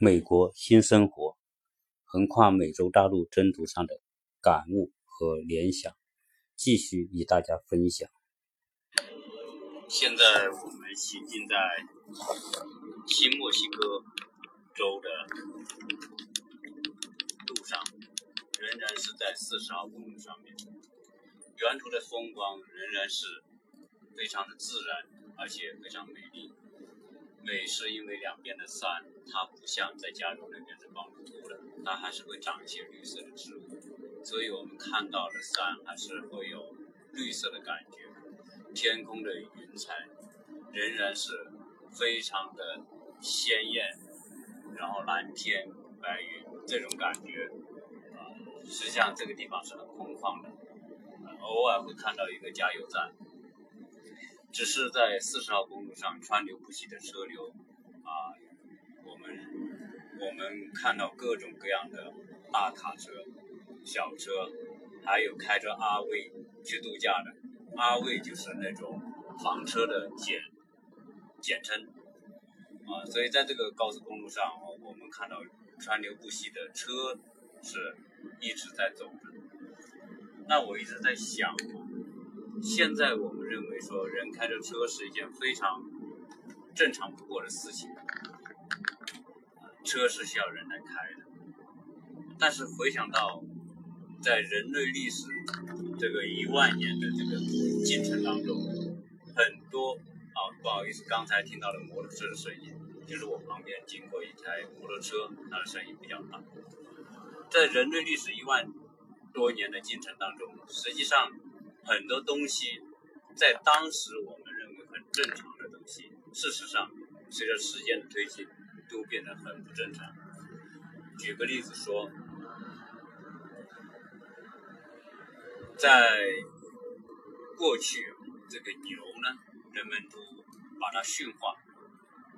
美国新生活，横跨美洲大陆征途上的感悟和联想，继续与大家分享。现在我们行进在新墨西哥州的路上，仍然是在四十号公路上面，沿途的风光仍然是非常的自然，而且非常美丽。美是因为两边的山，它不像在加州那边是光秃秃的，它还是会长一些绿色的植物，所以我们看到的山还是会有绿色的感觉。天空的云彩仍然是非常的鲜艳，然后蓝天白云这种感觉啊，实际上这个地方是很空旷的，偶尔会看到一个加油站。只是在四十号公路上川流不息的车流，我们看到各种各样的大卡车、小车，还有开着阿威去度假的，阿威就是那种房车的简简称，啊，所以在这个高速公路上，我们看到川流不息的车是一直在走着。那我一直在想。现在我们认为说，人开着车是一件非常正常不过的事情，车是需要人来开的。但是回想到，在人类历史这个一万年的这个进程当中，很多啊，不好意思，刚才听到了摩托车的声音，就是我旁边经过一台摩托车，它的声音比较大。在人类历史一万多年的进程当中，实际上。很多东西在当时我们认为很正常的东西，事实上随着时间的推进都变得很不正常。举个例子说，在过去这个牛呢，人们都把它驯化，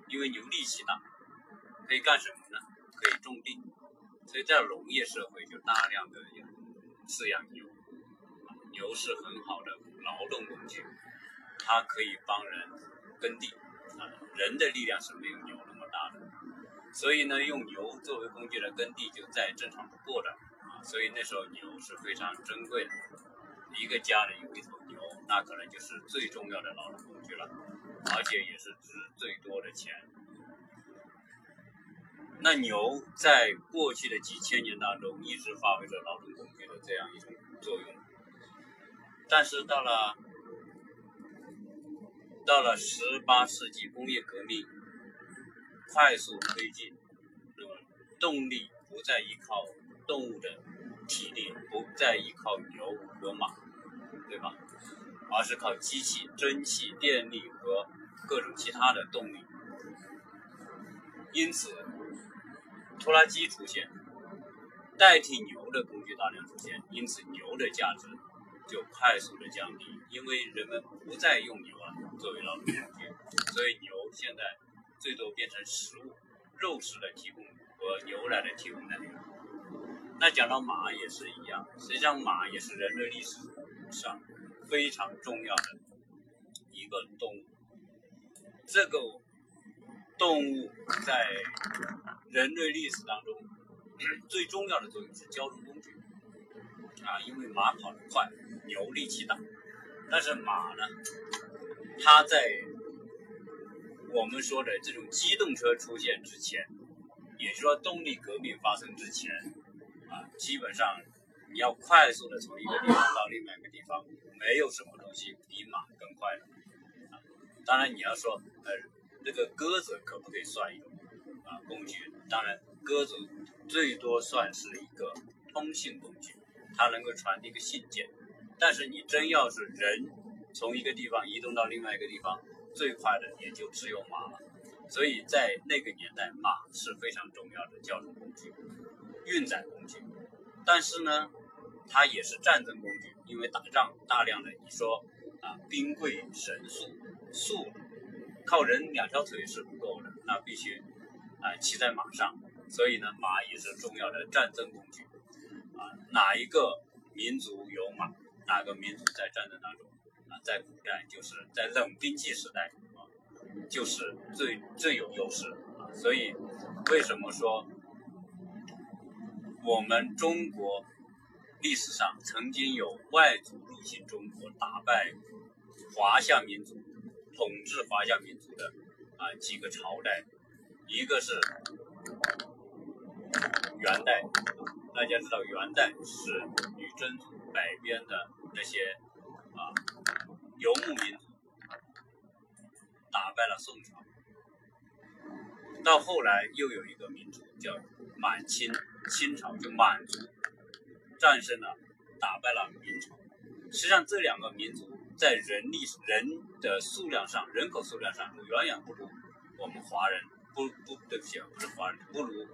因为牛力气大，可以干什么呢？可以种地，所以在农业社会就大量的饲养牛。牛是很好的劳动工具，它可以帮人耕地，啊，人的力量是没有牛的，所以呢，用牛作为工具来耕地就再正常不过的，啊，所以那时候牛是非常珍贵的，一个家里有一头牛，那可能就是最重要的劳动工具了，而且也是值最多的钱。那牛在过去的几千年当中一直发挥着劳动工具的这样一种作用。但是到了到了十八世纪，工业革命快速推进，那么动力不再依靠动物的体力，不再依靠牛和马，对吧？而是靠机器、蒸汽、电力和各种其他的动力。因此，拖拉机出现，代替牛的工具大量出现，因此牛的价值。就快速的降低，因为人们不再用牛了作为劳动工具，所以牛现在最多变成食物、肉食的提供和牛奶的提供能源。那讲到马也是一样，实际上马也是人类历史上非常重要的一个动物。这个动物在人类历史当中最重要的作用是交通工具。啊，因为马跑得快，牛力气大，但是马呢，它在我们说的这种机动车出现之前，也就是说动力革命发生之前，啊，基本上你要快速的从一个地方到另外一个地方，没有什么东西比马更快的。啊，当然你要说，呃，这个鸽子可不可以算一种啊工具？当然，鸽子最多算是一个通信工具。它能够传递一个信件，但是你真要是人从一个地方移动到另外一个地方，最快的也就只有马了。所以在那个年代，马是非常重要的交通工具、运载工具。但是呢，它也是战争工具，因为打仗大量的你说啊兵贵神速，速靠人两条腿是不够的，那必须啊骑在马上。所以呢，马也是重要的战争工具。啊，哪一个民族有马？哪个民族在战争当中，在古代就是在冷兵器时代啊，就是最最有优势，所以为什么说我们中国历史上曾经有外族入侵中国，打败华夏民族、统治华夏民族的啊几个朝代，一个是元代，大家知道元代是女真族北边的那些游牧民族。打败了宋朝，到后来又有一个民族叫满清，清朝就满族战胜了，打败了明朝。实际上这两个民族在人力人的数量上，人口数量上远远不如我们华人，不不对不起，不是华人，不如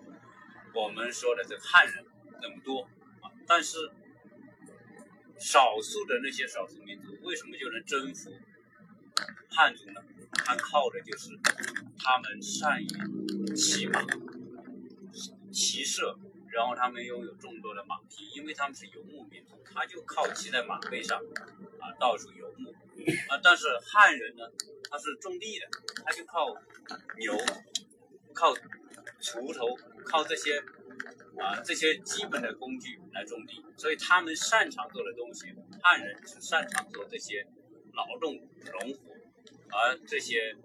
我们说的这汉人那么多啊。但是少数的那些少数民族为什么就能征服汉族呢？他靠的就是他们善于骑马、骑射，然后他们拥有众多的马匹，因为他们是游牧民族，他就靠骑在马背上啊到处游牧啊。但是汉人呢，他是种地的，他就靠牛、靠锄头、靠这些啊这些基本的工具来种地，所以他们擅长做的东西，汉人是擅长做这些劳动农活。而这些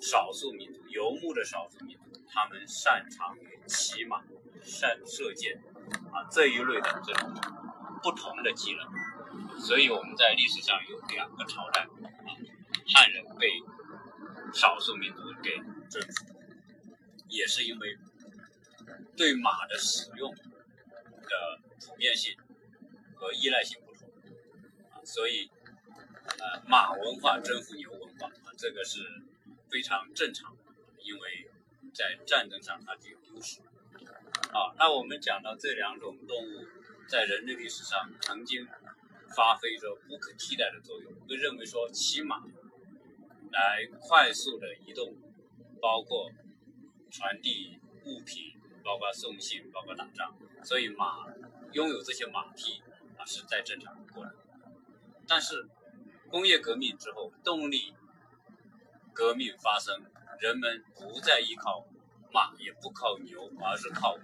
少数民族、游牧的少数民族，他们擅长于骑马、善射箭啊这一类的这种不同的技能。所以我们在历史上有两个朝代啊，汉人被少数民族给征服，也是因为对马的使用的普遍性和依赖性不同啊，所以呃马文化征服牛文化啊。这个是非常正常的，因为在战争上它具有优势。好，那我们讲到这两种动物在人类历史上曾经发挥着不可替代的作用，会认为说骑马来快速的移动，包括传递物品，包括送信，包括打仗，所以马拥有这些马匹啊是再正常不过的。但是工业革命之后，动力革命发生，人们不再依靠马，也不靠牛，而是靠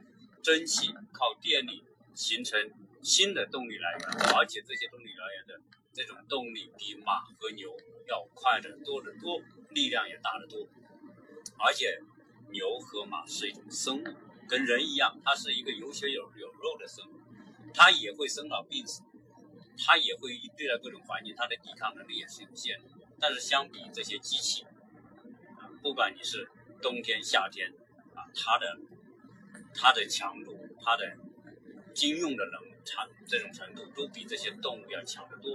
蒸汽、靠电力形成新的动力来源，而且这些动力来源的这种动力比马和牛要快得多得多，力量也大得多。而且牛和马是一种生物，跟人一样，它是一个有血有有肉的生物，它也会生老病死，它也会对待各种环境，它的抵抗能力也是有限的。但是相比这些机器，不管你是冬天夏天，啊，它的它的强度，它的经用的能产这种程度，都比这些动物要强得多，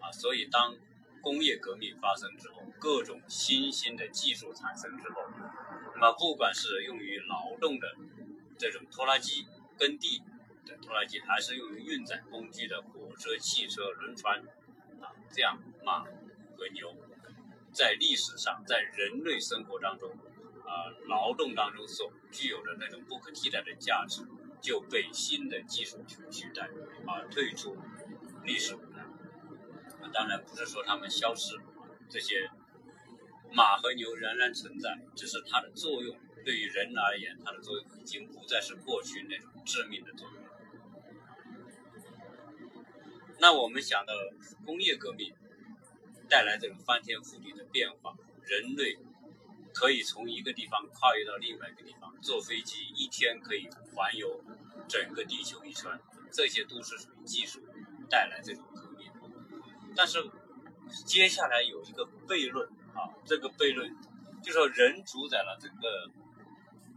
啊，所以当工业革命发生之后，各种新兴的技术产生之后，那么不管是用于劳动的这种拖拉机、耕地的拖拉机，还是用于运载工具的火车、汽车、轮船，啊，这样马和牛。在历史上，在人类生活当中，啊，劳动当中所具有的那种不可替代的价值，就被新的技术去取代，啊退出历史舞台。当然不是说它们消失，这些马和牛仍然存在，只是它的作用对于人而言，它的作用已经不再是过去那种致命的作用。那我们想到工业革命。带来这种翻天覆地的变化，人类可以从一个地方跨越到另外一个地方，坐飞机一天可以环游整个地球一圈，这些都是属于技术带来这种革命。但是接下来有一个悖论啊，这个悖论就说人主宰了整个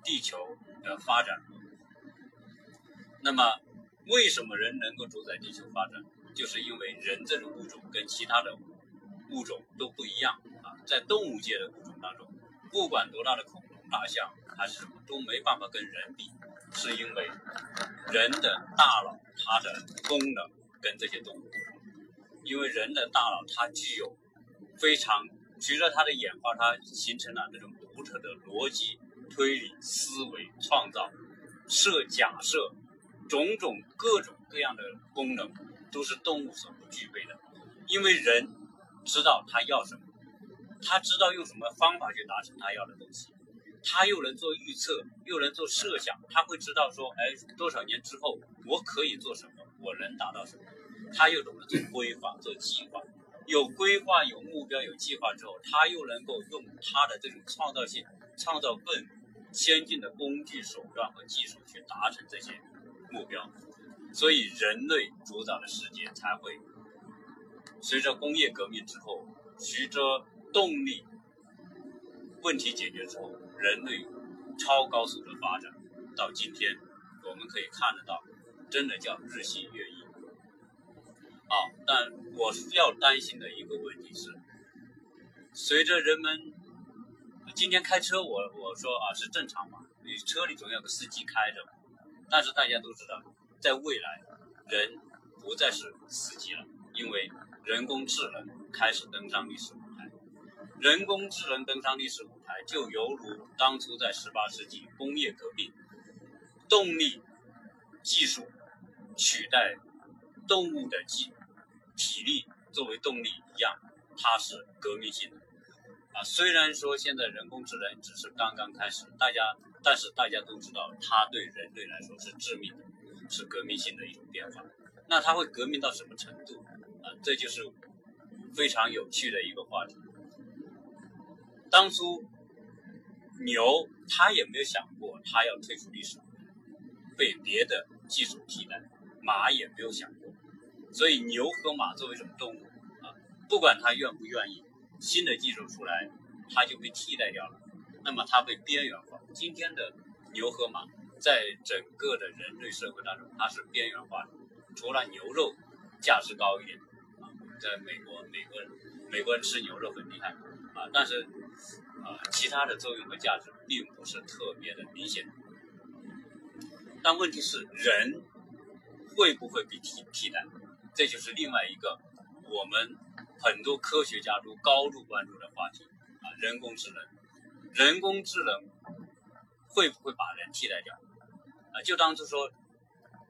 地球的发展。那么为什么人能够主宰地球发展？就是因为人这种物种跟其他的。物种都不一样啊，在动物界的物种当中，不管多大的恐龙、大象还是什么，都没办法跟人比，是因为人的大脑它的功能跟这些动物不同，因为人的大脑它具有非常随着它的演化，它形成了这种独特的逻辑、推理、思维、创造、设假设，种种各种各样的功能都是动物所不具备的，因为人。知道他要什么，他知道用什么方法去达成他要的东西，他又能做预测，又能做设想，他会知道说，哎，多少年之后我可以做什么，我能达到什么，他又懂得做规划、做计划。有规划、有目标、有计划之后，他又能够用他的这种创造性，创造更先进的工具、手段和技术去达成这些目标。所以，人类主导的世界才会随着工业革命之后，随着动力问题解决之后，人类超高速的发展，到今天我们可以看得到，真的叫日新月异。啊，但我要担心的一个问题是，随着人们今天开车，我我说啊是正常嘛，你车里总有个司机开着，但是大家都知道，在未来，人不再是司机了，因为人工智能开始登上历史舞台。人工智能登上历史舞台，就犹如当初在十八世纪工业革命，动力技术取代动物的技。体力作为动力一样，它是革命性的啊。虽然说现在人工智能只是刚刚开始，大家，但是大家都知道，它对人类来说是致命的，是革命性的一种变化。那它会革命到什么程度啊？这就是非常有趣的一个话题。当初牛它也没有想过它要退出历史，被别的技术替代，马也没有想过。所以牛和马作为一种动物啊，不管它愿不愿意，新的技术出来，它就被替代掉了。那么它被边缘化。今天的牛和马在整个的人类社会当中，它是边缘化的。除了牛肉价值高一点啊，在美国，美国人美国人吃牛肉很厉害啊，但是啊，其他的作用和价值并不是特别的明显。但问题是，人会不会被替替代？这就是另外一个我们很多科学家都高度关注的话题啊，人工智能。人工智能会不会把人替代掉？啊，就当是说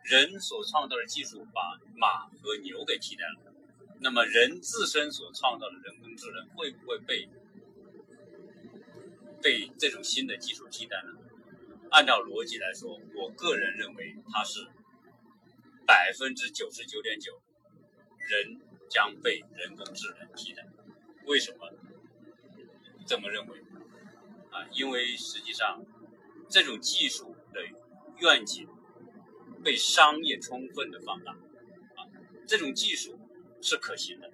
人所创造的技术把马和牛给替代了，那么人自身所创造的人工智能会不会被被这种新的技术替代呢？按照逻辑来说，我个人认为它是百分之九十九点九。人将被人工智能替代，为什么这么认为？啊，因为实际上这种技术的愿景被商业充分的放大，啊，这种技术是可行的，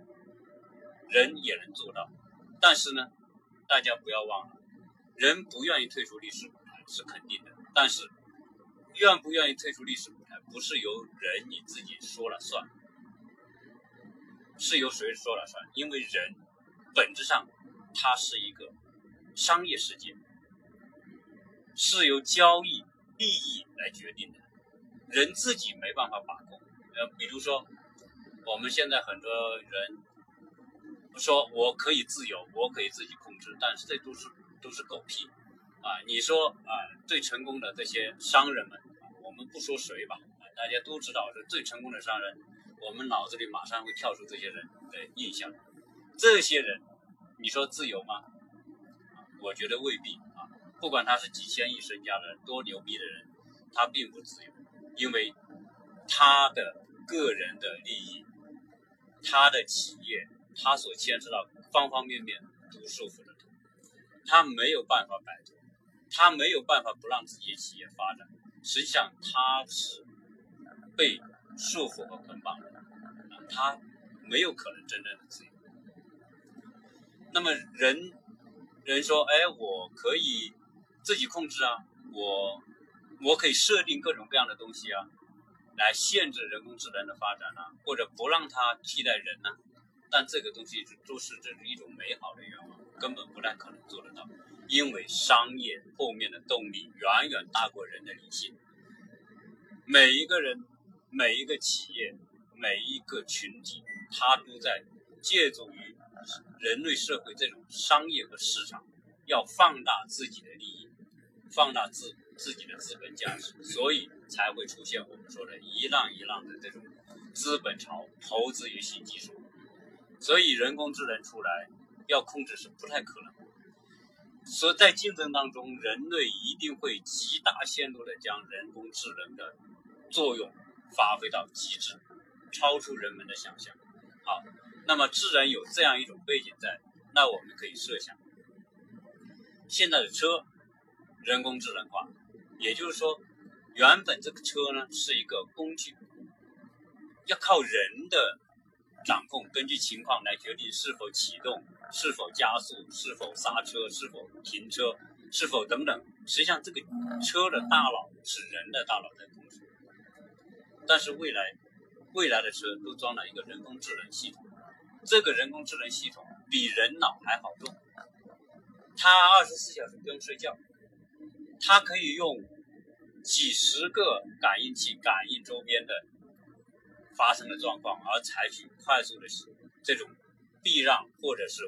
人也能做到。但是呢，大家不要忘了，人不愿意退出历史舞台是肯定的，但是愿不愿意退出历史舞台，不是由人你自己说了算。是由谁说了算？因为人本质上它是一个商业世界，是由交易利益来决定的，人自己没办法把控。呃，比如说我们现在很多人说我可以自由，我可以自己控制，但是这都是都是狗屁啊！你说啊，最成功的这些商人们，我们不说谁吧，大家都知道是最成功的商人。我们脑子里马上会跳出这些人的印象，这些人，你说自由吗？我觉得未必啊。不管他是几千亿身家的，多牛逼的人，他并不自由，因为他的个人的利益，他的企业，他所牵涉到方方面面都束缚着他，他没有办法摆脱，他没有办法不让自己企业发展。实际上他是被。束缚和捆绑，他没有可能真正的自由。那么人，人说，哎，我可以自己控制啊，我我可以设定各种各样的东西啊，来限制人工智能的发展啊，或者不让它替代人呢？但这个东西都是这是一种美好的愿望，根本不太可能做得到，因为商业后面的动力远远大过人的理性，每一个人。每一个企业，每一个群体，它都在借助于人类社会这种商业和市场，要放大自己的利益，放大自自己的资本价值，所以才会出现我们说的一浪一浪的这种资本潮，投资于新技术。所以人工智能出来，要控制是不太可能。所以在竞争当中，人类一定会极大限度的将人工智能的作用发挥到极致，超出人们的想象。好，那么自然有这样一种背景在，那我们可以设想，现在的车人工智能化，也就是说，原本这个车呢是一个工具，要靠人的掌控，根据情况来决定是否启动、是否加速、是否刹车、是否停车、是否等等。实际上，这个车的大脑是人的大脑在控制，但是未来。未来的车都装了一个人工智能系统，这个人工智能系统比人脑还好用，它二十四小时不用睡觉，它可以用几十个感应器感应周边的发生的状况，而采取快速的这种避让或者是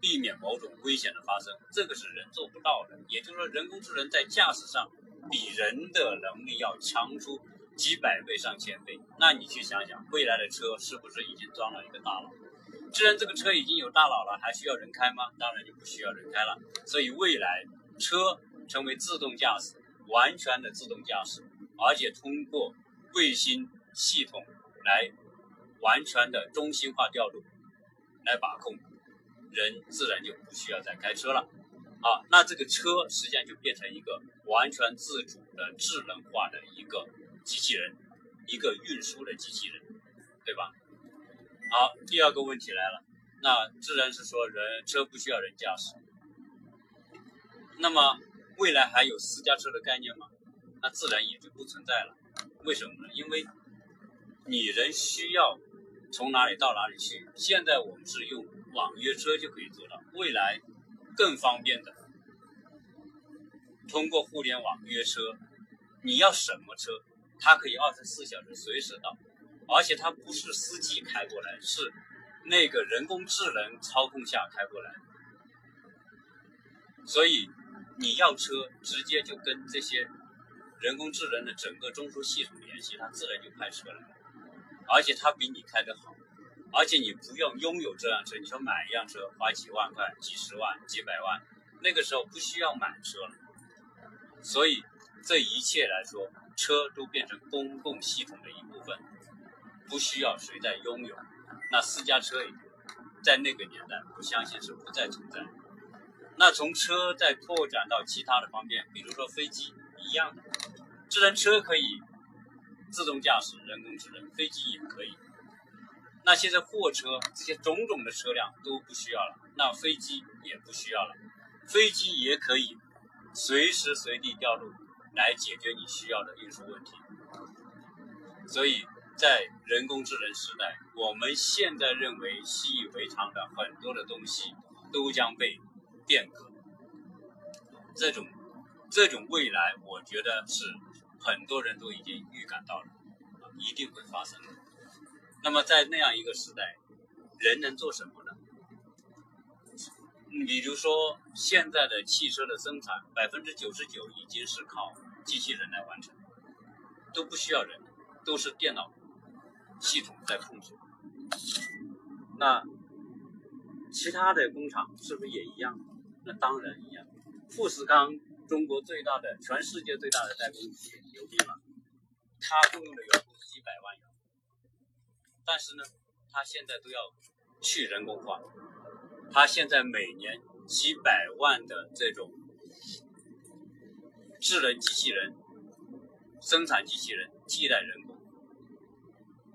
避免某种危险的发生，这个是人做不到的。也就是说，人工智能在驾驶上比人的能力要强出。几百倍、上千倍，那你去想想，未来的车是不是已经装了一个大脑？既然这个车已经有大脑了，还需要人开吗？当然就不需要人开了。所以未来车成为自动驾驶，完全的自动驾驶，而且通过卫星系统来完全的中心化调度来把控，人自然就不需要再开车了。啊，那这个车实际上就变成一个完全自主的智能化的一个。机器人，一个运输的机器人，对吧？好，第二个问题来了，那自然是说人车不需要人驾驶，那么未来还有私家车的概念吗？那自然也就不存在了。为什么呢？因为你人需要从哪里到哪里去，现在我们是用网约车就可以做到，未来更方便的，通过互联网约车，你要什么车？它可以二十四小时随时到，而且它不是司机开过来，是那个人工智能操控下开过来。所以你要车，直接就跟这些人工智能的整个中枢系统联系，它自然就派车来了。而且它比你开的好，而且你不用拥有这辆车，你说买一辆车花几万块、几十万、几百万，那个时候不需要买车了。所以这一切来说。车都变成公共系统的一部分，不需要谁在拥有。那私家车也在那个年代，我相信是不再存在。那从车再拓展到其他的方面，比如说飞机一样的，智能车可以自动驾驶、人工智能，飞机也可以。那现在货车这些种种的车辆都不需要了，那飞机也不需要了，飞机也可以随时随地调度。来解决你需要的运输问题，所以在人工智能时代，我们现在认为习以为常的很多的东西都将被变革。这种这种未来，我觉得是很多人都已经预感到了，一定会发生的。那么在那样一个时代，人能做什么呢？比如说现在的汽车的生产，百分之九十九已经是靠。机器人来完成，都不需要人，都是电脑系统在控制。那其他的工厂是不是也一样？那当然一样。富士康，中国最大的、全世界最大的代工企业，牛逼了。它雇佣的员工几百万人，但是呢，它现在都要去人工化。它现在每年几百万的这种。智能机器人、生产机器人替代人工，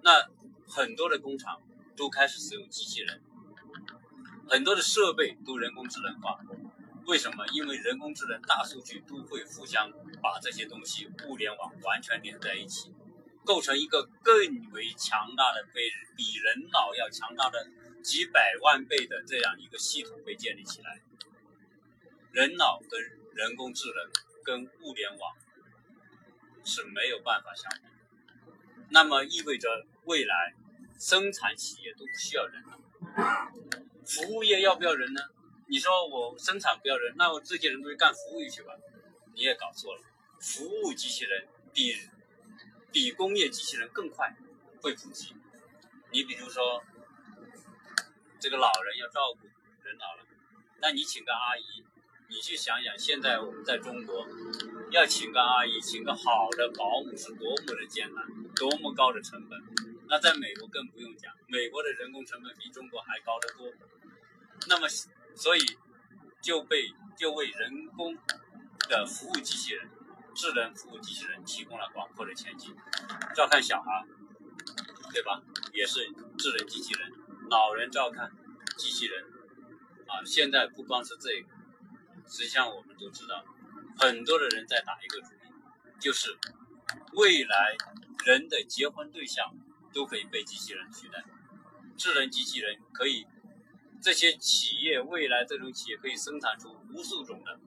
那很多的工厂都开始使用机器人，很多的设备都人工智能化。为什么？因为人工智能、大数据都会互相把这些东西物联网完全连在一起，构成一个更为强大的、比比人脑要强大的几百万倍的这样一个系统被建立起来。人脑跟人工智能。跟物联网是没有办法相比，那么意味着未来生产企业都不需要人了，服务业要不要人呢？你说我生产不要人，那我这些人都去干服务业去吧？你也搞错了，服务机器人比比工业机器人更快会普及。你比如说这个老人要照顾人老了，那你请个阿姨。你去想想，现在我们在中国要请个阿姨，请个好的保姆是多么的艰难，多么高的成本。那在美国更不用讲，美国的人工成本比中国还高得多。那么，所以就被就为人工的服务机器人、智能服务机器人提供了广阔的前景。照看小孩，对吧？也是智能机器人。老人照看机器人，啊，现在不光是这个，实际上我们都知道，很多的人在打一个主意，就是未来人的结婚对象。都可以被机器人取代，智能机器人可以，这些企业未来这种企业可以生产出无数种的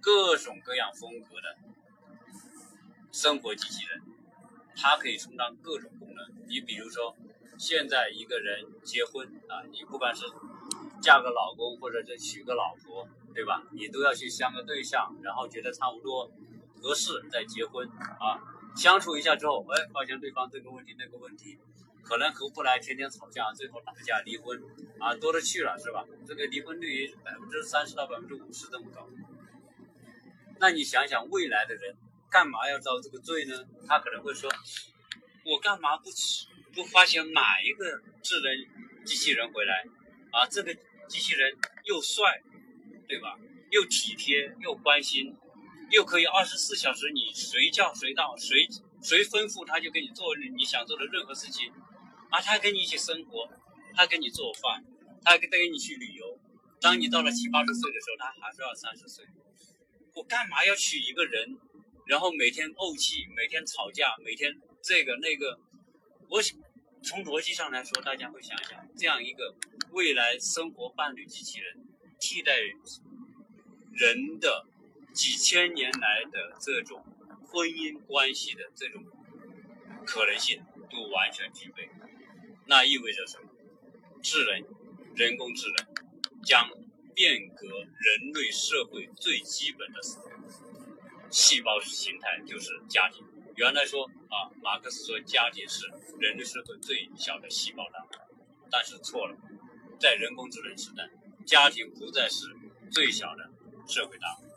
各种各样风格的生活机器人，它可以充当各种功能。你比如说，现在一个人结婚啊，你不管是嫁个老公或者是娶个老婆，对吧？你都要去相个对象，然后觉得差不多合适再结婚啊。相处一下之后，哎，发现对方这个问题那个问题，可能合不来，天天吵架，最后打架离婚，啊，多了去了，是吧？这个离婚率百分之三十到百分之五十这么高。那你想想，未来的人干嘛要遭这个罪呢？他可能会说，我干嘛不不花钱买一个智能机器人回来？啊，这个机器人又帅，对吧？又体贴，又关心。又可以二十四小时，你随叫随到，随随吩咐他就给你做你想做的任何事情，啊，他跟你一起生活，他给你做饭，他还带你去旅游。当你到了七八十岁的时候，他还是二三十岁。我干嘛要娶一个人，然后每天怄气，每天吵架，每天这个那个？我从逻辑上来说，大家会想想，这样一个未来生活伴侣机器人，替代人的。几千年来的这种婚姻关系的这种可能性都完全具备，那意味着什么？智能、人工智能将变革人类社会最基本的细胞形态，就是家庭。原来说啊，马克思说家庭是人类社会最小的细胞单位，但是错了，在人工智能时代，家庭不再是最小的社会单位。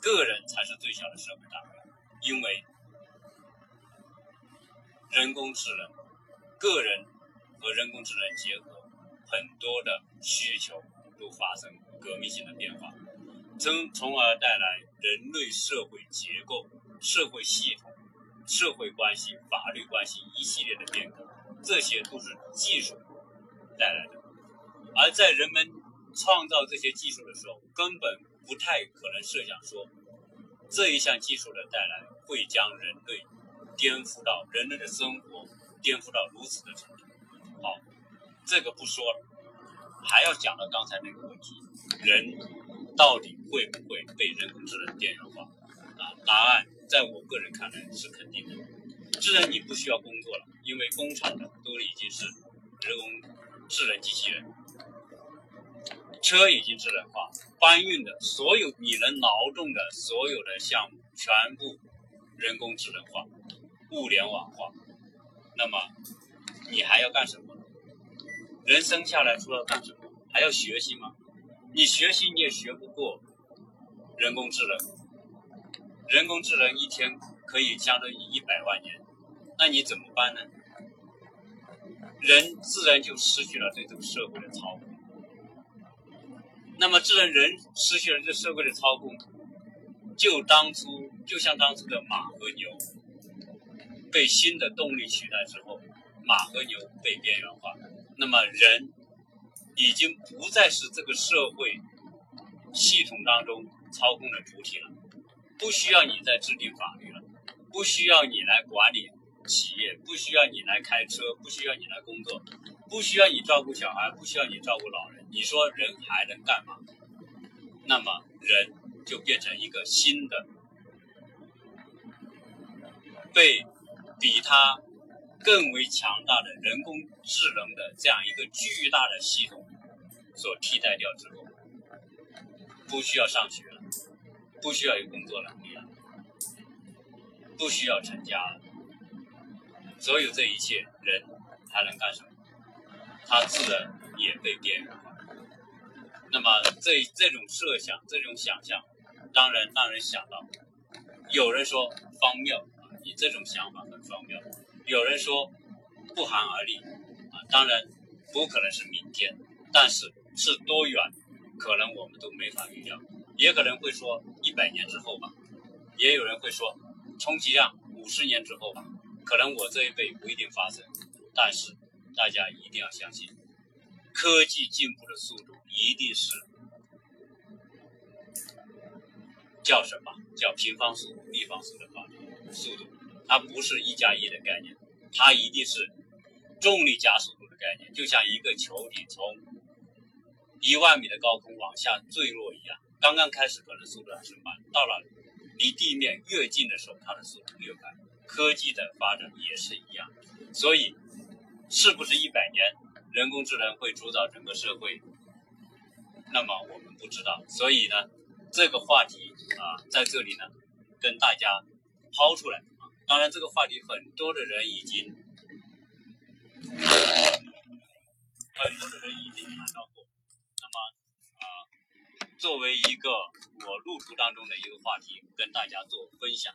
个人才是最小的社会单位，因为人工智能、个人和人工智能结合，很多的需求都发生革命性的变化，从从而带来人类社会结构、社会系统、社会关系、法律关系一系列的变革，这些都是技术带来的。而在人们创造这些技术的时候，根本。不太可能设想说，这一项技术的带来会将人类颠覆到人类的生活颠覆到如此的程度。好，这个不说了，还要讲到刚才那个问题：人到底会不会被人工智能边缘化？啊，答案在我个人看来是肯定的。智能你不需要工作了，因为工厂的都已经是人工智能机器人。车已经智能化，搬运的所有你能劳动的所有的项目全部人工智能化、物联网化。那么你还要干什么？人生下来除了干什么，还要学习吗？你学习你也学不过人工智能。人工智能一天可以相当于一百万年，那你怎么办呢？人自然就失去了对这个社会的操控。那么智能人失去了这社会的操控，就当初就像当初的马和牛被新的动力取代之后，马和牛被边缘化，那么人已经不再是这个社会系统当中操控的主体了，不需要你再制定法律了，不需要你来管理企业，不需要你来开车，不需要你来工作，不需要你照顾小孩，不需要你照顾老人。你说人还能干嘛？那么人就变成一个新的，被比他更为强大的人工智能的这样一个巨大的系统所替代掉之后，不需要上学了，不需要有工作能力了，不需要成家了，所有这一切，人还能干什么？他自然也被边缘化。那么这这种设想、这种想象，当然让人想到，有人说荒谬啊，你这种想法很荒谬；有人说不寒而栗啊，当然不可能是明天，但是是多远，可能我们都没法预料。也可能会说一百年之后吧，也有人会说，充其量五十年之后吧，可能我这一辈不一定发生。但是大家一定要相信，科技进步的速度一定是叫什么？叫平方数、立方数的方速度，它不是一加一的概念，它一定是重力加速度的概念，就像一个球体从一万米的高空往下坠落一样。刚刚开始可能速度还是慢，到了离地面越近的时候，它的速度越快。科技的发展也是一样，所以是不是一百年人工智能会主导整个社会？那么我们不知道。所以呢，这个话题啊，在这里呢，跟大家抛出来啊。当然，这个话题很多的人已经很多的人已经谈到过。那么啊。作为一个我路途当中的一个话题，跟大家做分享。